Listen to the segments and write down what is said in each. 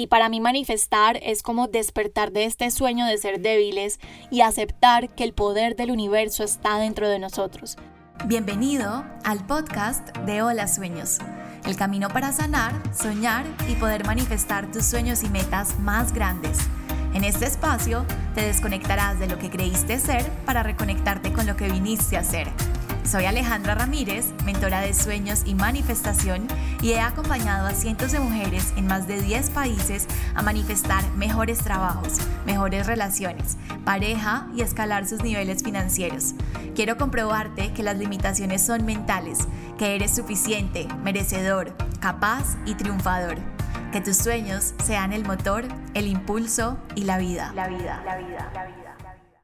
Y para mí manifestar es como despertar de este sueño de ser débiles y aceptar que el poder del universo está dentro de nosotros. Bienvenido al podcast de Hola Sueños, el camino para sanar, soñar y poder manifestar tus sueños y metas más grandes. En este espacio te desconectarás de lo que creíste ser para reconectarte con lo que viniste a ser soy Alejandra Ramírez, mentora de sueños y manifestación, y he acompañado a cientos de mujeres en más de 10 países a manifestar mejores trabajos, mejores relaciones, pareja y escalar sus niveles financieros. Quiero comprobarte que las limitaciones son mentales, que eres suficiente, merecedor, capaz y triunfador. Que tus sueños sean el motor, el impulso y la vida. La vida, la vida, la vida.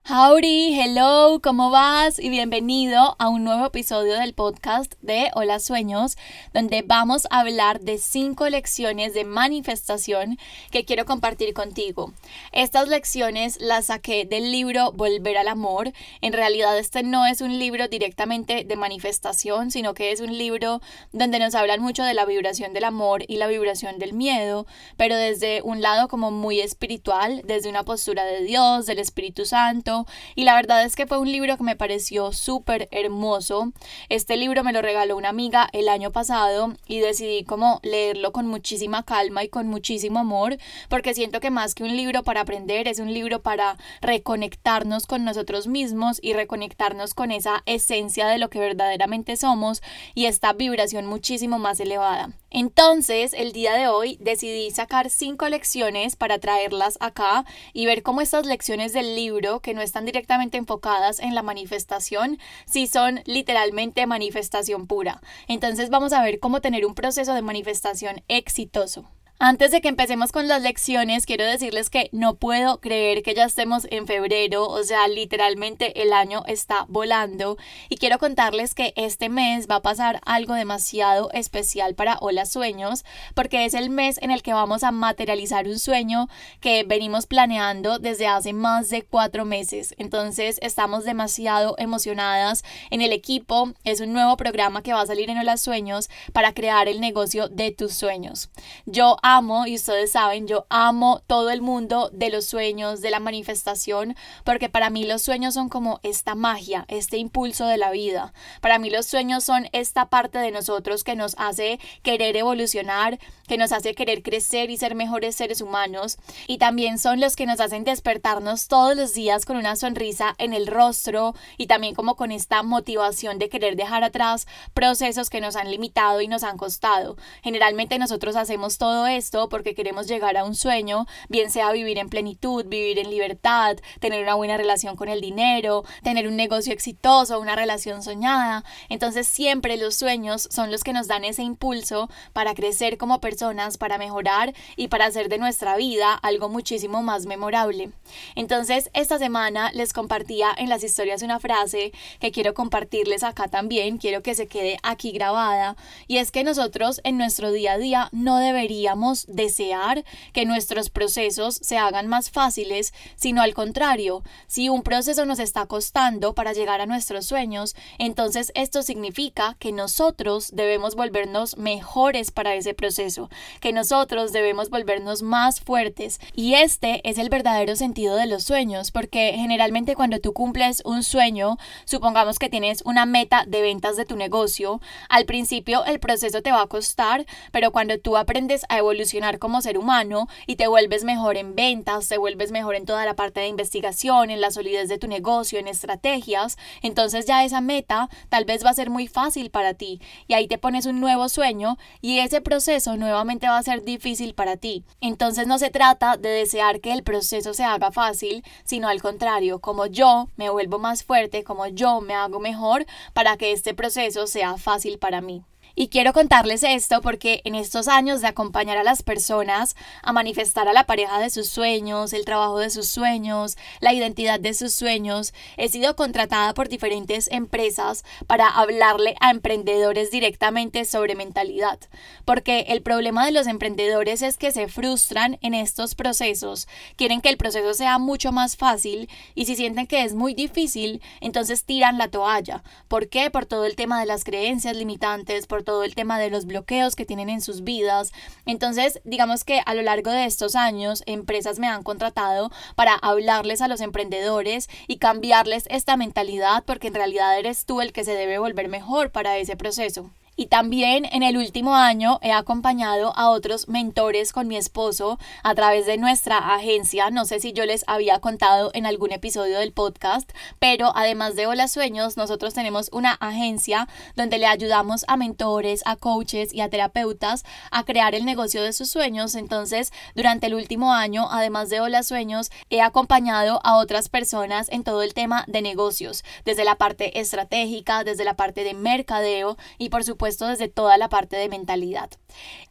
Howdy, hello, ¿cómo vas? Y bienvenido a un nuevo episodio del podcast de Hola Sueños, donde vamos a hablar de cinco lecciones de manifestación que quiero compartir contigo. Estas lecciones las saqué del libro Volver al Amor. En realidad este no es un libro directamente de manifestación, sino que es un libro donde nos hablan mucho de la vibración del amor y la vibración del miedo, pero desde un lado como muy espiritual, desde una postura de Dios, del Espíritu Santo y la verdad es que fue un libro que me pareció súper hermoso. Este libro me lo regaló una amiga el año pasado y decidí como leerlo con muchísima calma y con muchísimo amor porque siento que más que un libro para aprender es un libro para reconectarnos con nosotros mismos y reconectarnos con esa esencia de lo que verdaderamente somos y esta vibración muchísimo más elevada. Entonces, el día de hoy decidí sacar cinco lecciones para traerlas acá y ver cómo estas lecciones del libro, que no están directamente enfocadas en la manifestación, si son literalmente manifestación pura. Entonces, vamos a ver cómo tener un proceso de manifestación exitoso. Antes de que empecemos con las lecciones, quiero decirles que no puedo creer que ya estemos en febrero, o sea, literalmente el año está volando y quiero contarles que este mes va a pasar algo demasiado especial para Hola Sueños, porque es el mes en el que vamos a materializar un sueño que venimos planeando desde hace más de cuatro meses. Entonces estamos demasiado emocionadas en el equipo. Es un nuevo programa que va a salir en Hola Sueños para crear el negocio de tus sueños. Yo amo, y ustedes saben, yo amo todo el mundo de los sueños, de la manifestación, porque para mí los sueños son como esta magia, este impulso de la vida. Para mí los sueños son esta parte de nosotros que nos hace querer evolucionar, que nos hace querer crecer y ser mejores seres humanos, y también son los que nos hacen despertarnos todos los días con una sonrisa en el rostro y también como con esta motivación de querer dejar atrás procesos que nos han limitado y nos han costado. Generalmente nosotros hacemos todo esto porque queremos llegar a un sueño, bien sea vivir en plenitud, vivir en libertad, tener una buena relación con el dinero, tener un negocio exitoso, una relación soñada. Entonces siempre los sueños son los que nos dan ese impulso para crecer como personas, para mejorar y para hacer de nuestra vida algo muchísimo más memorable. Entonces esta semana les compartía en las historias una frase que quiero compartirles acá también, quiero que se quede aquí grabada, y es que nosotros en nuestro día a día no deberíamos desear que nuestros procesos se hagan más fáciles, sino al contrario, si un proceso nos está costando para llegar a nuestros sueños, entonces esto significa que nosotros debemos volvernos mejores para ese proceso, que nosotros debemos volvernos más fuertes. Y este es el verdadero sentido de los sueños, porque generalmente cuando tú cumples un sueño, supongamos que tienes una meta de ventas de tu negocio, al principio el proceso te va a costar, pero cuando tú aprendes a evolucionar, evolucionar como ser humano y te vuelves mejor en ventas, te vuelves mejor en toda la parte de investigación, en la solidez de tu negocio, en estrategias, entonces ya esa meta tal vez va a ser muy fácil para ti y ahí te pones un nuevo sueño y ese proceso nuevamente va a ser difícil para ti. Entonces no se trata de desear que el proceso se haga fácil, sino al contrario, como yo me vuelvo más fuerte, como yo me hago mejor para que este proceso sea fácil para mí. Y quiero contarles esto porque en estos años de acompañar a las personas a manifestar a la pareja de sus sueños, el trabajo de sus sueños, la identidad de sus sueños, he sido contratada por diferentes empresas para hablarle a emprendedores directamente sobre mentalidad. Porque el problema de los emprendedores es que se frustran en estos procesos, quieren que el proceso sea mucho más fácil y si sienten que es muy difícil, entonces tiran la toalla. ¿Por qué? Por todo el tema de las creencias limitantes, por todo el tema de los bloqueos que tienen en sus vidas. Entonces, digamos que a lo largo de estos años, empresas me han contratado para hablarles a los emprendedores y cambiarles esta mentalidad porque en realidad eres tú el que se debe volver mejor para ese proceso. Y también en el último año he acompañado a otros mentores con mi esposo a través de nuestra agencia. No sé si yo les había contado en algún episodio del podcast, pero además de Hola Sueños, nosotros tenemos una agencia donde le ayudamos a mentores, a coaches y a terapeutas a crear el negocio de sus sueños. Entonces, durante el último año, además de Hola Sueños, he acompañado a otras personas en todo el tema de negocios, desde la parte estratégica, desde la parte de mercadeo y por supuesto desde toda la parte de mentalidad.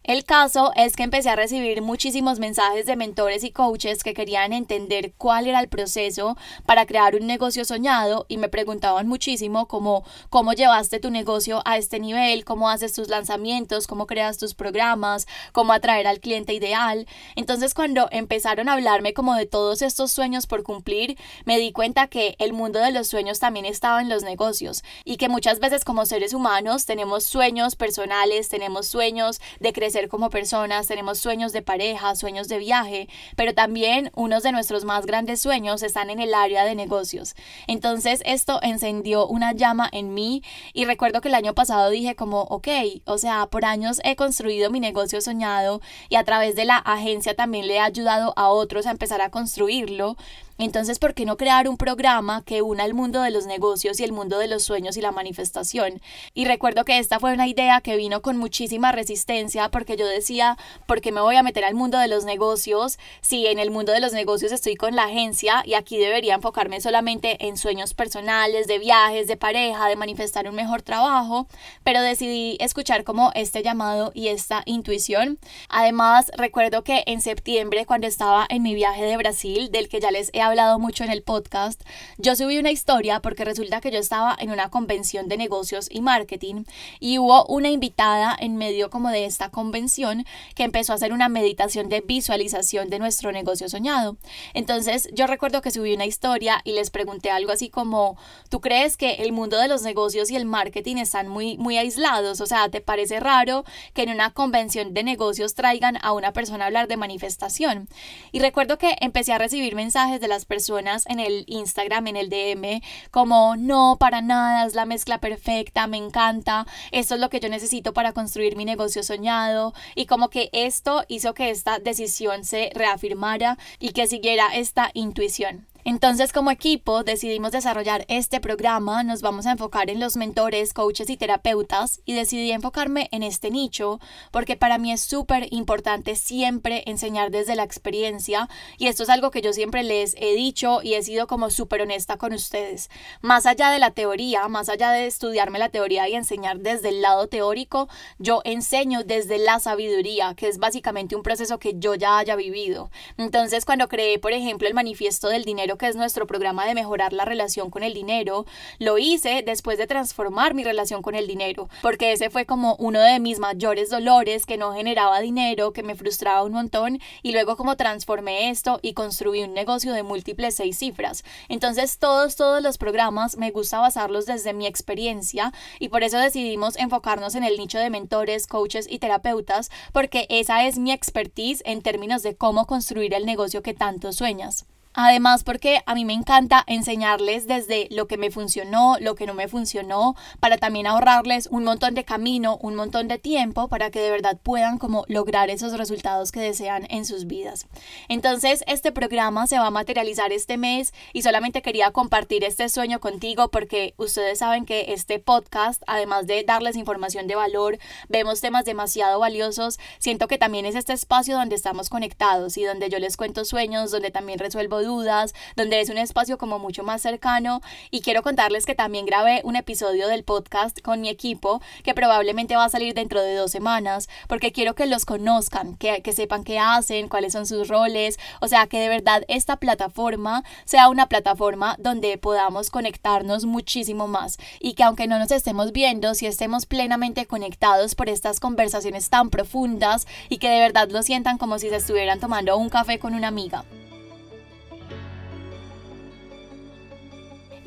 El caso es que empecé a recibir muchísimos mensajes de mentores y coaches que querían entender cuál era el proceso para crear un negocio soñado y me preguntaban muchísimo cómo, cómo llevaste tu negocio a este nivel, cómo haces tus lanzamientos, cómo creas tus programas, cómo atraer al cliente ideal. Entonces cuando empezaron a hablarme como de todos estos sueños por cumplir, me di cuenta que el mundo de los sueños también estaba en los negocios y que muchas veces como seres humanos tenemos sueños personales, tenemos sueños de crecer como personas, tenemos sueños de pareja, sueños de viaje, pero también unos de nuestros más grandes sueños están en el área de negocios. Entonces esto encendió una llama en mí y recuerdo que el año pasado dije como, ok, o sea, por años he construido mi negocio soñado y a través de la agencia también le he ayudado a otros a empezar a construirlo. Entonces, ¿por qué no crear un programa que una el mundo de los negocios y el mundo de los sueños y la manifestación? Y recuerdo que esta fue una idea que vino con muchísima resistencia porque yo decía, ¿por qué me voy a meter al mundo de los negocios si en el mundo de los negocios estoy con la agencia y aquí debería enfocarme solamente en sueños personales, de viajes, de pareja, de manifestar un mejor trabajo? Pero decidí escuchar como este llamado y esta intuición. Además, recuerdo que en septiembre, cuando estaba en mi viaje de Brasil, del que ya les he hablado mucho en el podcast, yo subí una historia porque resulta que yo estaba en una convención de negocios y marketing y hubo una invitada en medio como de esta convención que empezó a hacer una meditación de visualización de nuestro negocio soñado. Entonces yo recuerdo que subí una historia y les pregunté algo así como, ¿tú crees que el mundo de los negocios y el marketing están muy, muy aislados? O sea, ¿te parece raro que en una convención de negocios traigan a una persona a hablar de manifestación? Y recuerdo que empecé a recibir mensajes de la personas en el Instagram, en el DM, como no, para nada, es la mezcla perfecta, me encanta, esto es lo que yo necesito para construir mi negocio soñado y como que esto hizo que esta decisión se reafirmara y que siguiera esta intuición. Entonces, como equipo, decidimos desarrollar este programa, nos vamos a enfocar en los mentores, coaches y terapeutas y decidí enfocarme en este nicho porque para mí es súper importante siempre enseñar desde la experiencia y esto es algo que yo siempre les he dicho y he sido como súper honesta con ustedes. Más allá de la teoría, más allá de estudiarme la teoría y enseñar desde el lado teórico, yo enseño desde la sabiduría, que es básicamente un proceso que yo ya haya vivido. Entonces, cuando creé, por ejemplo, el manifiesto del dinero, que es nuestro programa de mejorar la relación con el dinero, lo hice después de transformar mi relación con el dinero, porque ese fue como uno de mis mayores dolores que no generaba dinero, que me frustraba un montón y luego como transformé esto y construí un negocio de múltiples seis cifras. Entonces todos, todos los programas me gusta basarlos desde mi experiencia y por eso decidimos enfocarnos en el nicho de mentores, coaches y terapeutas, porque esa es mi expertise en términos de cómo construir el negocio que tanto sueñas. Además, porque a mí me encanta enseñarles desde lo que me funcionó, lo que no me funcionó, para también ahorrarles un montón de camino, un montón de tiempo, para que de verdad puedan como lograr esos resultados que desean en sus vidas. Entonces, este programa se va a materializar este mes y solamente quería compartir este sueño contigo porque ustedes saben que este podcast, además de darles información de valor, vemos temas demasiado valiosos, siento que también es este espacio donde estamos conectados y donde yo les cuento sueños, donde también resuelvo dudas, donde es un espacio como mucho más cercano. Y quiero contarles que también grabé un episodio del podcast con mi equipo que probablemente va a salir dentro de dos semanas porque quiero que los conozcan, que, que sepan qué hacen, cuáles son sus roles, o sea que de verdad esta plataforma sea una plataforma donde podamos conectarnos muchísimo más. Y que aunque no nos estemos viendo, si estemos plenamente conectados por estas conversaciones tan profundas y que de verdad lo sientan como si se estuvieran tomando un café con una amiga.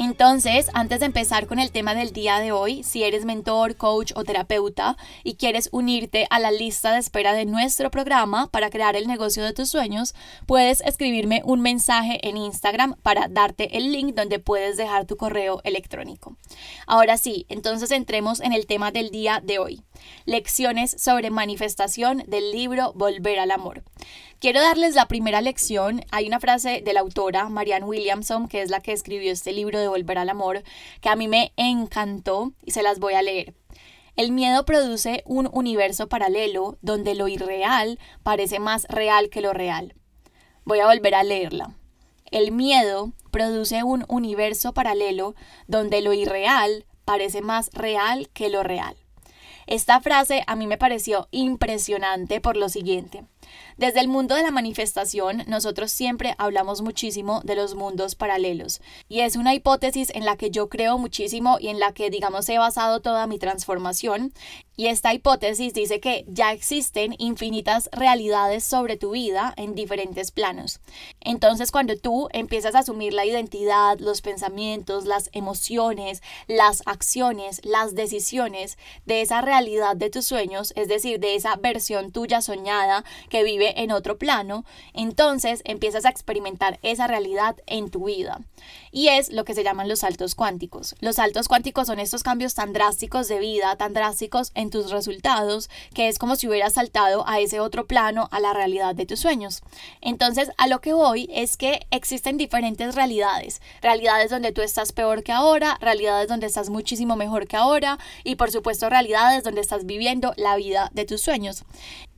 Entonces, antes de empezar con el tema del día de hoy, si eres mentor, coach o terapeuta y quieres unirte a la lista de espera de nuestro programa para crear el negocio de tus sueños, puedes escribirme un mensaje en Instagram para darte el link donde puedes dejar tu correo electrónico. Ahora sí, entonces entremos en el tema del día de hoy. Lecciones sobre manifestación del libro Volver al Amor. Quiero darles la primera lección. Hay una frase de la autora Marianne Williamson, que es la que escribió este libro de Volver al Amor, que a mí me encantó y se las voy a leer. El miedo produce un universo paralelo donde lo irreal parece más real que lo real. Voy a volver a leerla. El miedo produce un universo paralelo donde lo irreal parece más real que lo real. Esta frase a mí me pareció impresionante por lo siguiente. Desde el mundo de la manifestación, nosotros siempre hablamos muchísimo de los mundos paralelos y es una hipótesis en la que yo creo muchísimo y en la que, digamos, he basado toda mi transformación. Y esta hipótesis dice que ya existen infinitas realidades sobre tu vida en diferentes planos. Entonces, cuando tú empiezas a asumir la identidad, los pensamientos, las emociones, las acciones, las decisiones de esa realidad de tus sueños, es decir, de esa versión tuya soñada que vive en otro plano, entonces empiezas a experimentar esa realidad en tu vida. Y es lo que se llaman los saltos cuánticos. Los saltos cuánticos son estos cambios tan drásticos de vida, tan drásticos en tus resultados, que es como si hubieras saltado a ese otro plano, a la realidad de tus sueños. Entonces, a lo que voy es que existen diferentes realidades. Realidades donde tú estás peor que ahora, realidades donde estás muchísimo mejor que ahora y por supuesto realidades donde estás viviendo la vida de tus sueños.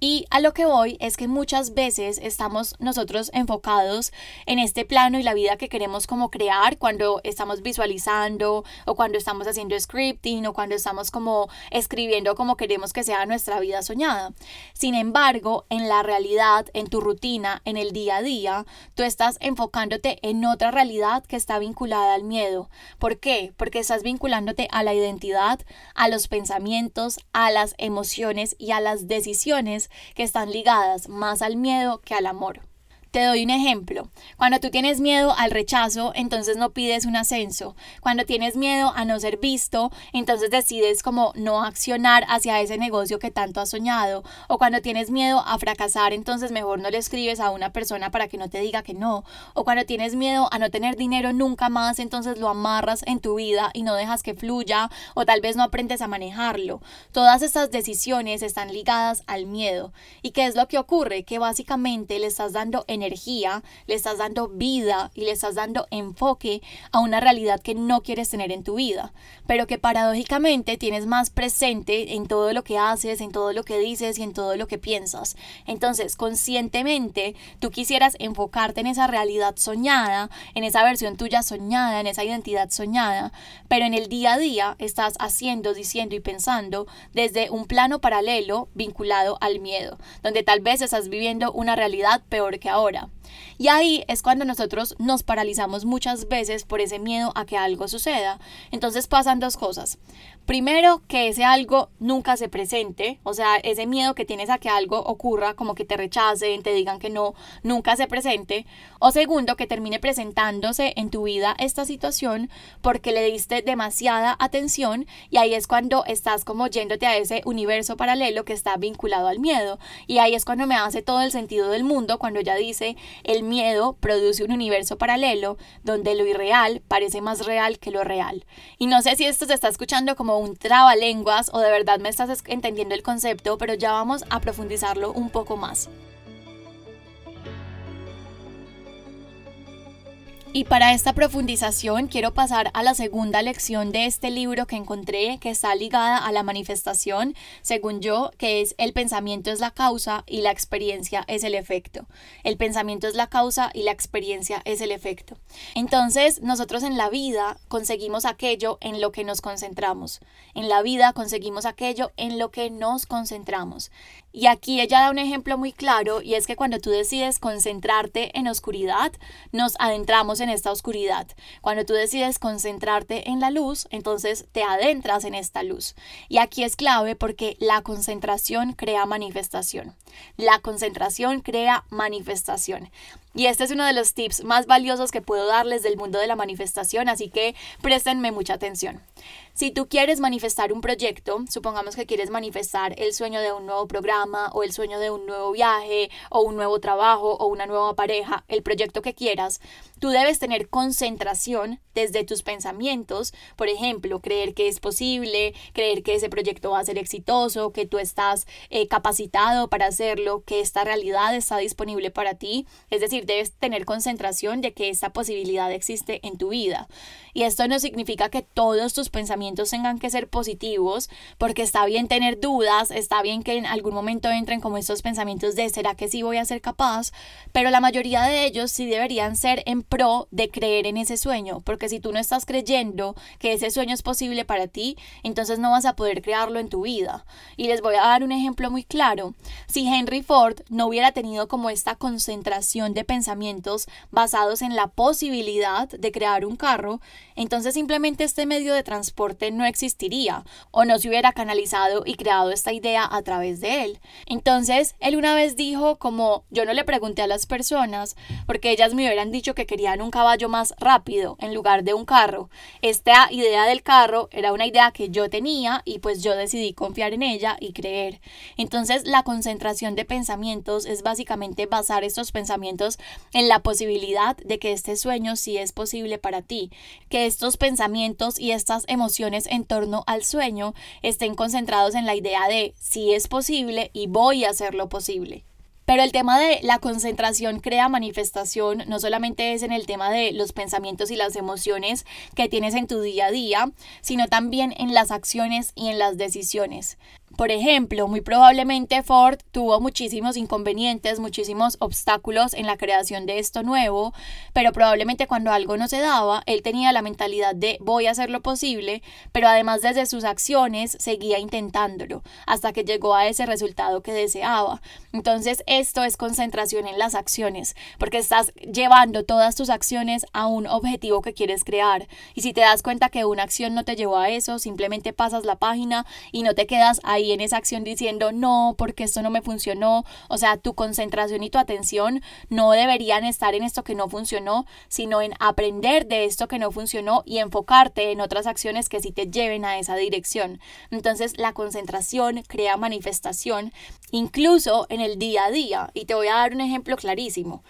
Y a lo que voy es que muchas veces estamos nosotros enfocados en este plano y la vida que queremos como crear cuando estamos visualizando o cuando estamos haciendo scripting o cuando estamos como escribiendo como queremos que sea nuestra vida soñada. Sin embargo, en la realidad, en tu rutina, en el día a día, tú estás enfocándote en otra realidad que está vinculada al miedo. ¿Por qué? Porque estás vinculándote a la identidad, a los pensamientos, a las emociones y a las decisiones que están ligadas más al miedo que al amor. Te doy un ejemplo. Cuando tú tienes miedo al rechazo, entonces no pides un ascenso. Cuando tienes miedo a no ser visto, entonces decides como no accionar hacia ese negocio que tanto has soñado. O cuando tienes miedo a fracasar, entonces mejor no le escribes a una persona para que no te diga que no. O cuando tienes miedo a no tener dinero nunca más, entonces lo amarras en tu vida y no dejas que fluya o tal vez no aprendes a manejarlo. Todas estas decisiones están ligadas al miedo. ¿Y qué es lo que ocurre? Que básicamente le estás dando energía, le estás dando vida y le estás dando enfoque a una realidad que no quieres tener en tu vida, pero que paradójicamente tienes más presente en todo lo que haces, en todo lo que dices y en todo lo que piensas. Entonces, conscientemente, tú quisieras enfocarte en esa realidad soñada, en esa versión tuya soñada, en esa identidad soñada, pero en el día a día estás haciendo, diciendo y pensando desde un plano paralelo vinculado al miedo, donde tal vez estás viviendo una realidad peor que ahora y ahí es cuando nosotros nos paralizamos muchas veces por ese miedo a que algo suceda. Entonces pasan dos cosas. Primero, que ese algo nunca se presente, o sea, ese miedo que tienes a que algo ocurra, como que te rechacen, te digan que no, nunca se presente. O segundo, que termine presentándose en tu vida esta situación porque le diste demasiada atención y ahí es cuando estás como yéndote a ese universo paralelo que está vinculado al miedo. Y ahí es cuando me hace todo el sentido del mundo, cuando ya dice, el miedo produce un universo paralelo donde lo irreal parece más real que lo real. Y no sé si esto se está escuchando como un trabalenguas o de verdad me estás entendiendo el concepto, pero ya vamos a profundizarlo un poco más. Y para esta profundización quiero pasar a la segunda lección de este libro que encontré que está ligada a la manifestación, según yo, que es el pensamiento es la causa y la experiencia es el efecto. El pensamiento es la causa y la experiencia es el efecto. Entonces, nosotros en la vida conseguimos aquello en lo que nos concentramos. En la vida conseguimos aquello en lo que nos concentramos. Y aquí ella da un ejemplo muy claro y es que cuando tú decides concentrarte en oscuridad, nos adentramos en esta oscuridad. Cuando tú decides concentrarte en la luz, entonces te adentras en esta luz. Y aquí es clave porque la concentración crea manifestación. La concentración crea manifestación. Y este es uno de los tips más valiosos que puedo darles del mundo de la manifestación, así que préstenme mucha atención. Si tú quieres manifestar un proyecto, supongamos que quieres manifestar el sueño de un nuevo programa o el sueño de un nuevo viaje o un nuevo trabajo o una nueva pareja, el proyecto que quieras, tú debes tener concentración desde tus pensamientos, por ejemplo, creer que es posible, creer que ese proyecto va a ser exitoso, que tú estás eh, capacitado para hacerlo, que esta realidad está disponible para ti, es decir, debes tener concentración de que esta posibilidad existe en tu vida. Y esto no significa que todos tus pensamientos tengan que ser positivos, porque está bien tener dudas, está bien que en algún momento entren como estos pensamientos de ¿será que sí voy a ser capaz? Pero la mayoría de ellos sí deberían ser en pro de creer en ese sueño, porque si tú no estás creyendo que ese sueño es posible para ti, entonces no vas a poder crearlo en tu vida. Y les voy a dar un ejemplo muy claro. Si Henry Ford no hubiera tenido como esta concentración de pensamientos basados en la posibilidad de crear un carro, entonces simplemente este medio de transporte no existiría o no se hubiera canalizado y creado esta idea a través de él. Entonces, él una vez dijo como yo no le pregunté a las personas porque ellas me hubieran dicho que querían un caballo más rápido en lugar de un carro. Esta idea del carro era una idea que yo tenía y pues yo decidí confiar en ella y creer. Entonces, la concentración de pensamientos es básicamente basar estos pensamientos en la posibilidad de que este sueño sí es posible para ti, que estos pensamientos y estas emociones en torno al sueño estén concentrados en la idea de si es posible y voy a hacer lo posible. Pero el tema de la concentración crea manifestación no solamente es en el tema de los pensamientos y las emociones que tienes en tu día a día, sino también en las acciones y en las decisiones. Por ejemplo, muy probablemente Ford tuvo muchísimos inconvenientes, muchísimos obstáculos en la creación de esto nuevo, pero probablemente cuando algo no se daba, él tenía la mentalidad de voy a hacer lo posible, pero además desde sus acciones seguía intentándolo hasta que llegó a ese resultado que deseaba. Entonces esto es concentración en las acciones, porque estás llevando todas tus acciones a un objetivo que quieres crear. Y si te das cuenta que una acción no te llevó a eso, simplemente pasas la página y no te quedas ahí esa acción diciendo no, porque esto no me funcionó. O sea, tu concentración y tu atención no deberían estar en esto que no funcionó, sino en aprender de esto que no funcionó y enfocarte en otras acciones que sí te lleven a esa dirección. Entonces, la concentración crea manifestación, incluso en el día a día. Y te voy a dar un ejemplo clarísimo.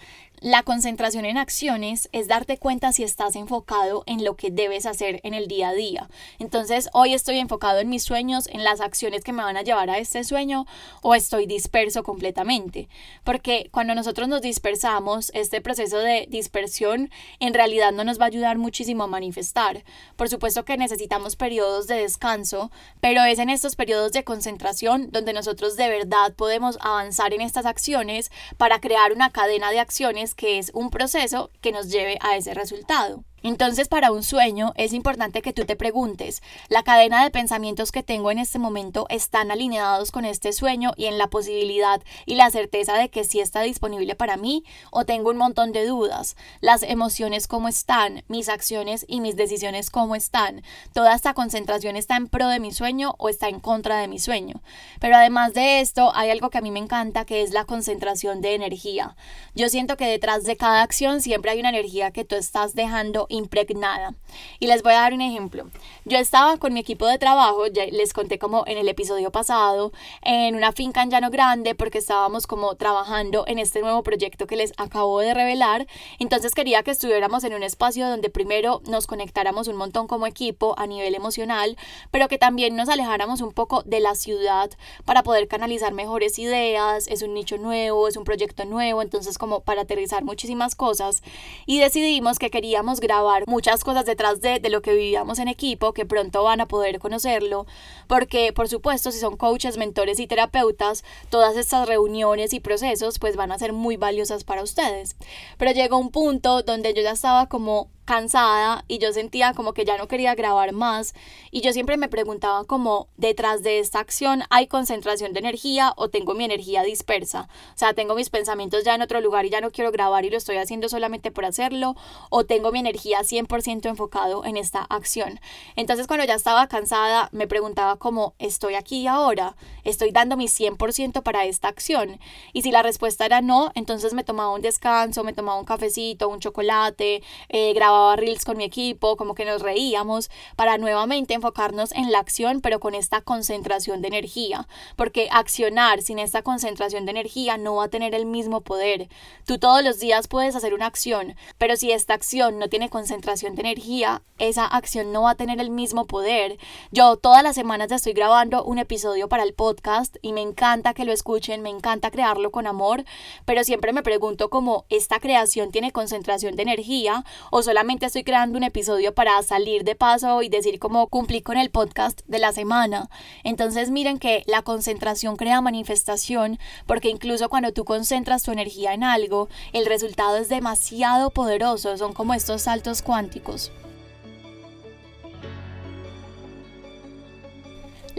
La concentración en acciones es darte cuenta si estás enfocado en lo que debes hacer en el día a día. Entonces, hoy estoy enfocado en mis sueños, en las acciones que me van a llevar a este sueño o estoy disperso completamente. Porque cuando nosotros nos dispersamos, este proceso de dispersión en realidad no nos va a ayudar muchísimo a manifestar. Por supuesto que necesitamos periodos de descanso, pero es en estos periodos de concentración donde nosotros de verdad podemos avanzar en estas acciones para crear una cadena de acciones que es un proceso que nos lleve a ese resultado. Entonces, para un sueño es importante que tú te preguntes, ¿la cadena de pensamientos que tengo en este momento están alineados con este sueño y en la posibilidad y la certeza de que sí está disponible para mí? ¿O tengo un montón de dudas? ¿Las emociones cómo están? ¿Mis acciones y mis decisiones cómo están? ¿Toda esta concentración está en pro de mi sueño o está en contra de mi sueño? Pero además de esto, hay algo que a mí me encanta que es la concentración de energía. Yo siento que detrás de cada acción siempre hay una energía que tú estás dejando impregnada. Y les voy a dar un ejemplo. Yo estaba con mi equipo de trabajo, ya les conté como en el episodio pasado, en una finca en Llano Grande porque estábamos como trabajando en este nuevo proyecto que les acabo de revelar. Entonces quería que estuviéramos en un espacio donde primero nos conectáramos un montón como equipo a nivel emocional, pero que también nos alejáramos un poco de la ciudad para poder canalizar mejores ideas. Es un nicho nuevo, es un proyecto nuevo, entonces como para aterrizar muchísimas cosas. Y decidimos que queríamos grabar muchas cosas detrás de, lo que vivíamos en equipo que pronto van a poder conocerlo, porque por supuesto si son coaches, mentores y terapeutas, todas estas reuniones y procesos pues van a ser muy valiosas para ustedes. Pero llegó un punto donde yo ya estaba como cansada y yo sentía como que ya no quería grabar más. Y yo siempre me preguntaba como detrás de esta acción hay concentración de energía o tengo mi energía dispersa, o sea, tengo mis pensamientos ya en otro lugar y ya no quiero grabar y lo estoy haciendo solamente por hacerlo o tengo mi energía 100% enfocado en esta acción. Entonces cuando ya estaba cansada me preguntaba como estoy aquí ahora, estoy dando mi 100% para esta acción y si la respuesta era no, entonces me tomaba un descanso, me tomaba un cafecito, un chocolate, eh, grababa reels con mi equipo, como que nos reíamos para nuevamente enfocarnos en la acción, pero con esta concentración de energía, porque accionar sin esta concentración de energía no va a tener el mismo poder. Tú todos los días puedes hacer una acción, pero si esta acción no tiene concentración de energía, esa acción no va a tener el mismo poder. Yo todas las semanas estoy grabando un episodio para el podcast y me encanta que lo escuchen, me encanta crearlo con amor, pero siempre me pregunto cómo esta creación tiene concentración de energía o solamente estoy creando un episodio para salir de paso y decir cómo cumplí con el podcast de la semana. Entonces miren que la concentración crea manifestación porque incluso cuando tú concentras tu energía en algo, el resultado es demasiado poderoso, son como estos saltos cuánticos.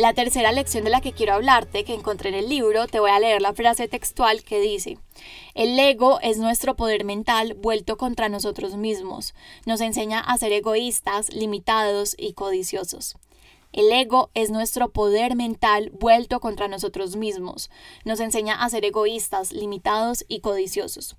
La tercera lección de la que quiero hablarte, que encontré en el libro, te voy a leer la frase textual que dice, el ego es nuestro poder mental vuelto contra nosotros mismos. Nos enseña a ser egoístas, limitados y codiciosos. El ego es nuestro poder mental vuelto contra nosotros mismos. Nos enseña a ser egoístas, limitados y codiciosos.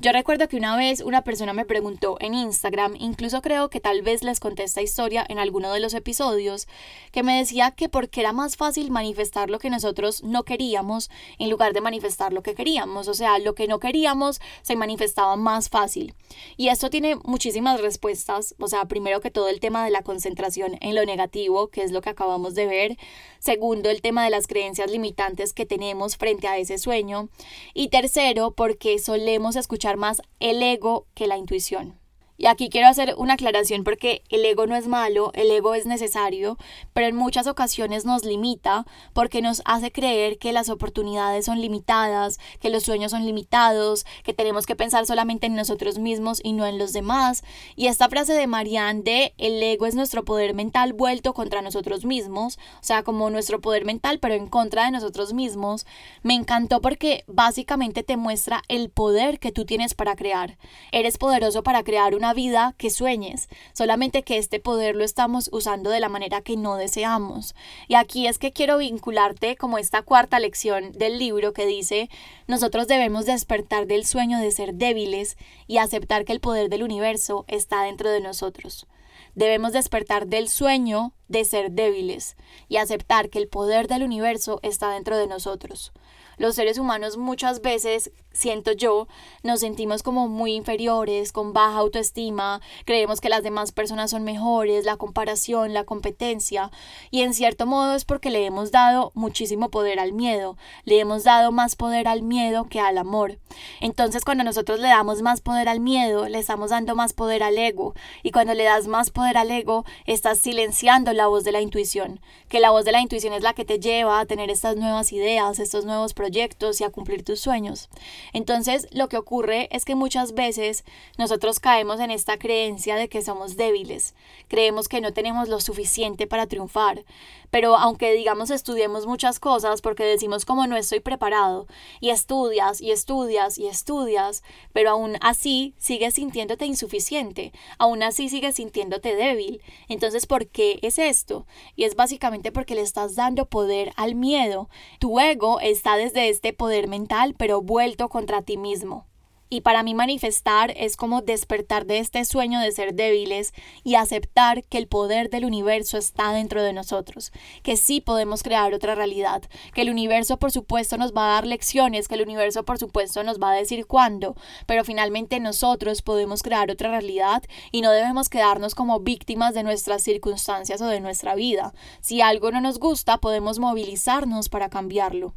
Yo recuerdo que una vez una persona me preguntó en Instagram, incluso creo que tal vez les conté esta historia en alguno de los episodios, que me decía que porque era más fácil manifestar lo que nosotros no queríamos en lugar de manifestar lo que queríamos. O sea, lo que no queríamos se manifestaba más fácil. Y esto tiene muchísimas respuestas. O sea, primero que todo el tema de la concentración en lo negativo, que es lo que acabamos de ver. Segundo, el tema de las creencias limitantes que tenemos frente a ese sueño. Y tercero, porque solemos escuchar más el ego que la intuición. Y aquí quiero hacer una aclaración porque el ego no es malo, el ego es necesario, pero en muchas ocasiones nos limita porque nos hace creer que las oportunidades son limitadas, que los sueños son limitados, que tenemos que pensar solamente en nosotros mismos y no en los demás. Y esta frase de Marianne de el ego es nuestro poder mental vuelto contra nosotros mismos, o sea, como nuestro poder mental pero en contra de nosotros mismos, me encantó porque básicamente te muestra el poder que tú tienes para crear. Eres poderoso para crear una vida que sueñes, solamente que este poder lo estamos usando de la manera que no deseamos. Y aquí es que quiero vincularte como esta cuarta lección del libro que dice, nosotros debemos despertar del sueño de ser débiles y aceptar que el poder del universo está dentro de nosotros. Debemos despertar del sueño de ser débiles y aceptar que el poder del universo está dentro de nosotros. Los seres humanos muchas veces siento yo, nos sentimos como muy inferiores, con baja autoestima, creemos que las demás personas son mejores, la comparación, la competencia, y en cierto modo es porque le hemos dado muchísimo poder al miedo, le hemos dado más poder al miedo que al amor. Entonces cuando nosotros le damos más poder al miedo, le estamos dando más poder al ego, y cuando le das más poder al ego, estás silenciando la voz de la intuición, que la voz de la intuición es la que te lleva a tener estas nuevas ideas, estos nuevos proyectos y a cumplir tus sueños. Entonces, lo que ocurre es que muchas veces nosotros caemos en esta creencia de que somos débiles, creemos que no tenemos lo suficiente para triunfar, pero aunque digamos estudiemos muchas cosas porque decimos como no estoy preparado, y estudias y estudias y estudias, pero aún así sigues sintiéndote insuficiente, aún así sigues sintiéndote débil. Entonces, ¿por qué es esto? Y es básicamente porque le estás dando poder al miedo. Tu ego está desde este poder mental, pero vuelto contra ti mismo. Y para mí manifestar es como despertar de este sueño de ser débiles y aceptar que el poder del universo está dentro de nosotros, que sí podemos crear otra realidad, que el universo por supuesto nos va a dar lecciones, que el universo por supuesto nos va a decir cuándo, pero finalmente nosotros podemos crear otra realidad y no debemos quedarnos como víctimas de nuestras circunstancias o de nuestra vida. Si algo no nos gusta, podemos movilizarnos para cambiarlo.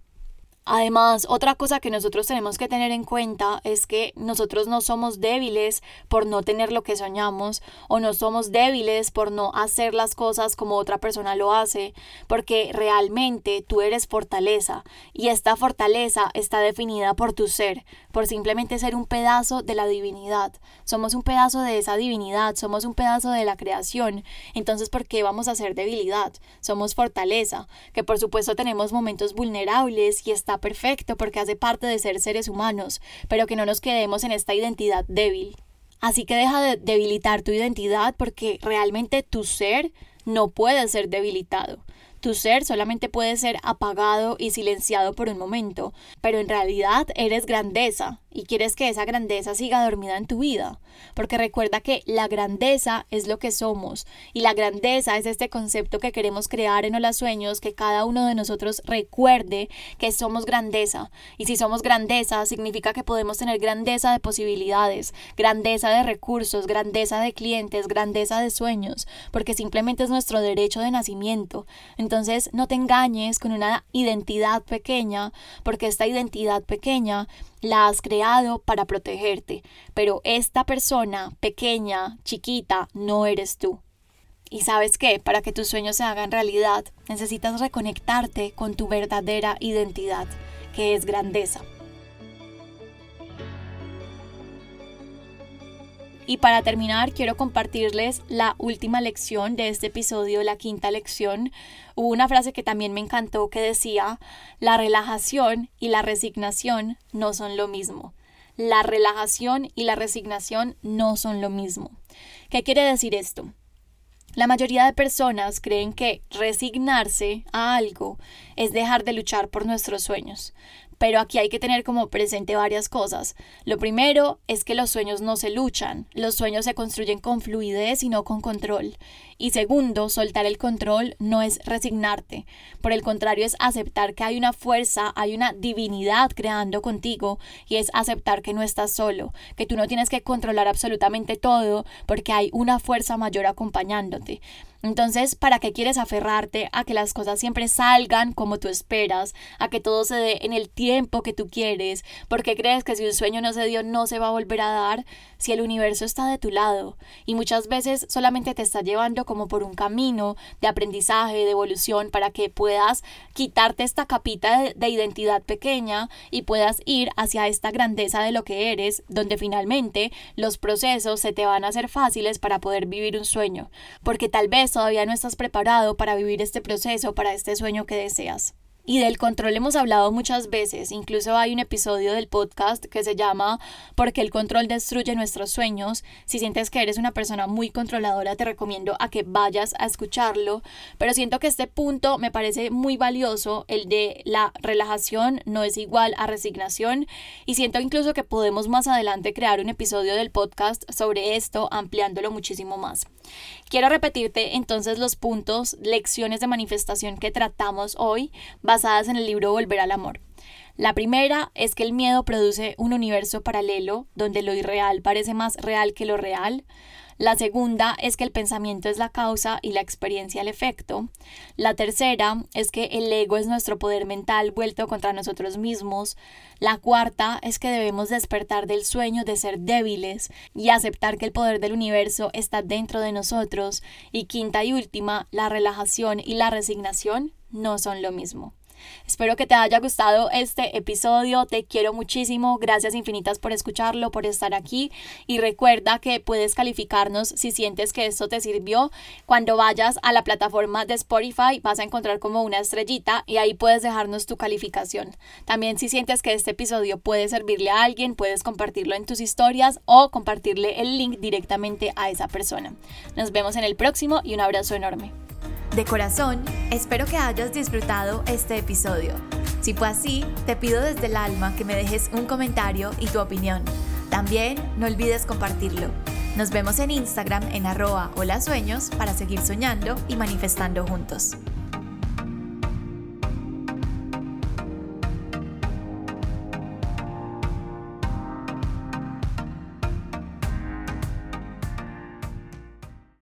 Además, otra cosa que nosotros tenemos que tener en cuenta es que nosotros no somos débiles por no tener lo que soñamos o no somos débiles por no hacer las cosas como otra persona lo hace, porque realmente tú eres fortaleza y esta fortaleza está definida por tu ser, por simplemente ser un pedazo de la divinidad. Somos un pedazo de esa divinidad, somos un pedazo de la creación. Entonces, ¿por qué vamos a ser debilidad? Somos fortaleza, que por supuesto tenemos momentos vulnerables y está perfecto porque hace parte de ser seres humanos, pero que no nos quedemos en esta identidad débil. Así que deja de debilitar tu identidad porque realmente tu ser no puede ser debilitado. Tu ser solamente puede ser apagado y silenciado por un momento, pero en realidad eres grandeza y quieres que esa grandeza siga dormida en tu vida. Porque recuerda que la grandeza es lo que somos y la grandeza es este concepto que queremos crear en los sueños, que cada uno de nosotros recuerde que somos grandeza. Y si somos grandeza, significa que podemos tener grandeza de posibilidades, grandeza de recursos, grandeza de clientes, grandeza de sueños, porque simplemente es nuestro derecho de nacimiento. Entonces no te engañes con una identidad pequeña, porque esta identidad pequeña la has creado para protegerte, pero esta persona pequeña, chiquita, no eres tú. Y sabes qué, para que tus sueños se hagan realidad, necesitas reconectarte con tu verdadera identidad, que es grandeza. Y para terminar, quiero compartirles la última lección de este episodio, la quinta lección. Hubo una frase que también me encantó que decía, la relajación y la resignación no son lo mismo. La relajación y la resignación no son lo mismo. ¿Qué quiere decir esto? La mayoría de personas creen que resignarse a algo es dejar de luchar por nuestros sueños, pero aquí hay que tener como presente varias cosas. Lo primero es que los sueños no se luchan, los sueños se construyen con fluidez y no con control. Y segundo, soltar el control no es resignarte, por el contrario es aceptar que hay una fuerza, hay una divinidad creando contigo y es aceptar que no estás solo, que tú no tienes que controlar absolutamente todo porque hay una fuerza mayor acompañándote. Entonces, ¿para qué quieres aferrarte a que las cosas siempre salgan como tú esperas, a que todo se dé en el tiempo que tú quieres? ¿Por qué crees que si un sueño no se dio no se va a volver a dar? Si el universo está de tu lado y muchas veces solamente te está llevando como por un camino de aprendizaje, de evolución, para que puedas quitarte esta capita de, de identidad pequeña y puedas ir hacia esta grandeza de lo que eres, donde finalmente los procesos se te van a hacer fáciles para poder vivir un sueño, porque tal vez todavía no estás preparado para vivir este proceso, para este sueño que deseas. Y del control hemos hablado muchas veces, incluso hay un episodio del podcast que se llama Porque el control destruye nuestros sueños. Si sientes que eres una persona muy controladora, te recomiendo a que vayas a escucharlo. Pero siento que este punto me parece muy valioso, el de la relajación no es igual a resignación. Y siento incluso que podemos más adelante crear un episodio del podcast sobre esto, ampliándolo muchísimo más. Quiero repetirte entonces los puntos, lecciones de manifestación que tratamos hoy basadas en el libro Volver al Amor. La primera es que el miedo produce un universo paralelo donde lo irreal parece más real que lo real. La segunda es que el pensamiento es la causa y la experiencia el efecto. La tercera es que el ego es nuestro poder mental vuelto contra nosotros mismos. La cuarta es que debemos despertar del sueño de ser débiles y aceptar que el poder del universo está dentro de nosotros. Y quinta y última, la relajación y la resignación no son lo mismo. Espero que te haya gustado este episodio, te quiero muchísimo, gracias infinitas por escucharlo, por estar aquí y recuerda que puedes calificarnos si sientes que esto te sirvió. Cuando vayas a la plataforma de Spotify vas a encontrar como una estrellita y ahí puedes dejarnos tu calificación. También si sientes que este episodio puede servirle a alguien, puedes compartirlo en tus historias o compartirle el link directamente a esa persona. Nos vemos en el próximo y un abrazo enorme. De corazón, espero que hayas disfrutado este episodio. Si fue así, te pido desde el alma que me dejes un comentario y tu opinión. También no olvides compartirlo. Nos vemos en Instagram en arroba hola sueños para seguir soñando y manifestando juntos.